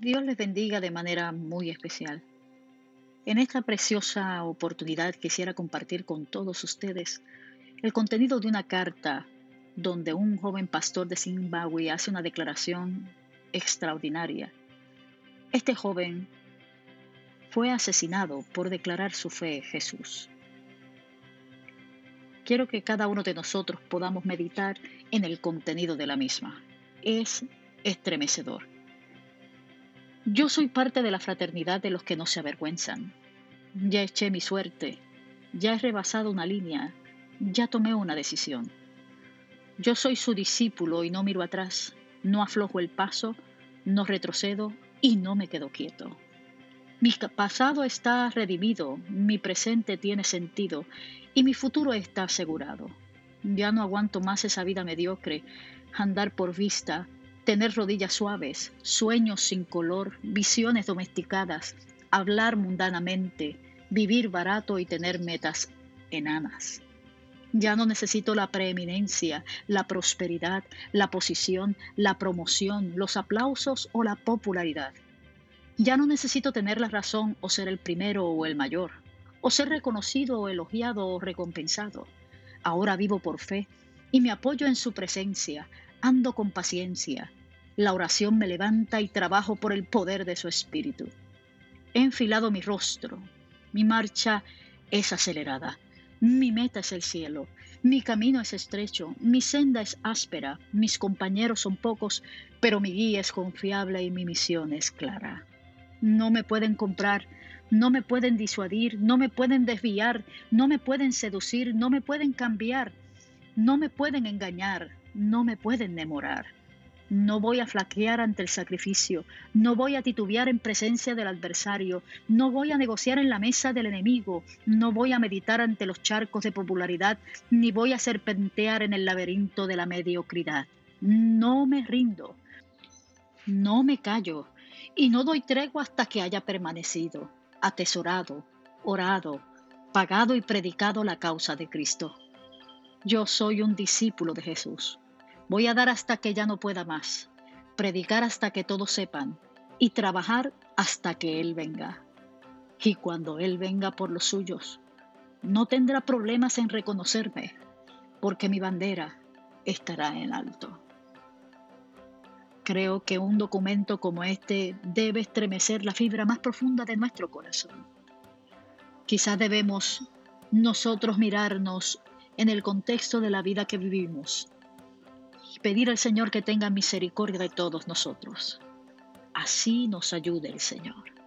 Dios les bendiga de manera muy especial. En esta preciosa oportunidad quisiera compartir con todos ustedes el contenido de una carta donde un joven pastor de Zimbabue hace una declaración extraordinaria. Este joven fue asesinado por declarar su fe en Jesús. Quiero que cada uno de nosotros podamos meditar en el contenido de la misma. Es estremecedor. Yo soy parte de la fraternidad de los que no se avergüenzan. Ya eché mi suerte, ya he rebasado una línea, ya tomé una decisión. Yo soy su discípulo y no miro atrás, no aflojo el paso, no retrocedo y no me quedo quieto. Mi pasado está redimido, mi presente tiene sentido y mi futuro está asegurado. Ya no aguanto más esa vida mediocre, andar por vista, tener rodillas suaves, sueños sin color, visiones domesticadas, hablar mundanamente, vivir barato y tener metas enanas. Ya no necesito la preeminencia, la prosperidad, la posición, la promoción, los aplausos o la popularidad. Ya no necesito tener la razón o ser el primero o el mayor, o ser reconocido o elogiado o recompensado. Ahora vivo por fe y me apoyo en su presencia, ando con paciencia, la oración me levanta y trabajo por el poder de su espíritu. He enfilado mi rostro. Mi marcha es acelerada. Mi meta es el cielo. Mi camino es estrecho. Mi senda es áspera. Mis compañeros son pocos, pero mi guía es confiable y mi misión es clara. No me pueden comprar, no me pueden disuadir, no me pueden desviar, no me pueden seducir, no me pueden cambiar, no me pueden engañar, no me pueden demorar. No voy a flaquear ante el sacrificio, no voy a titubear en presencia del adversario, no voy a negociar en la mesa del enemigo, no voy a meditar ante los charcos de popularidad, ni voy a serpentear en el laberinto de la mediocridad. No me rindo, no me callo y no doy tregua hasta que haya permanecido, atesorado, orado, pagado y predicado la causa de Cristo. Yo soy un discípulo de Jesús. Voy a dar hasta que ya no pueda más, predicar hasta que todos sepan y trabajar hasta que Él venga. Y cuando Él venga por los suyos, no tendrá problemas en reconocerme, porque mi bandera estará en alto. Creo que un documento como este debe estremecer la fibra más profunda de nuestro corazón. Quizás debemos nosotros mirarnos en el contexto de la vida que vivimos pedir al Señor que tenga misericordia de todos nosotros. Así nos ayude el Señor.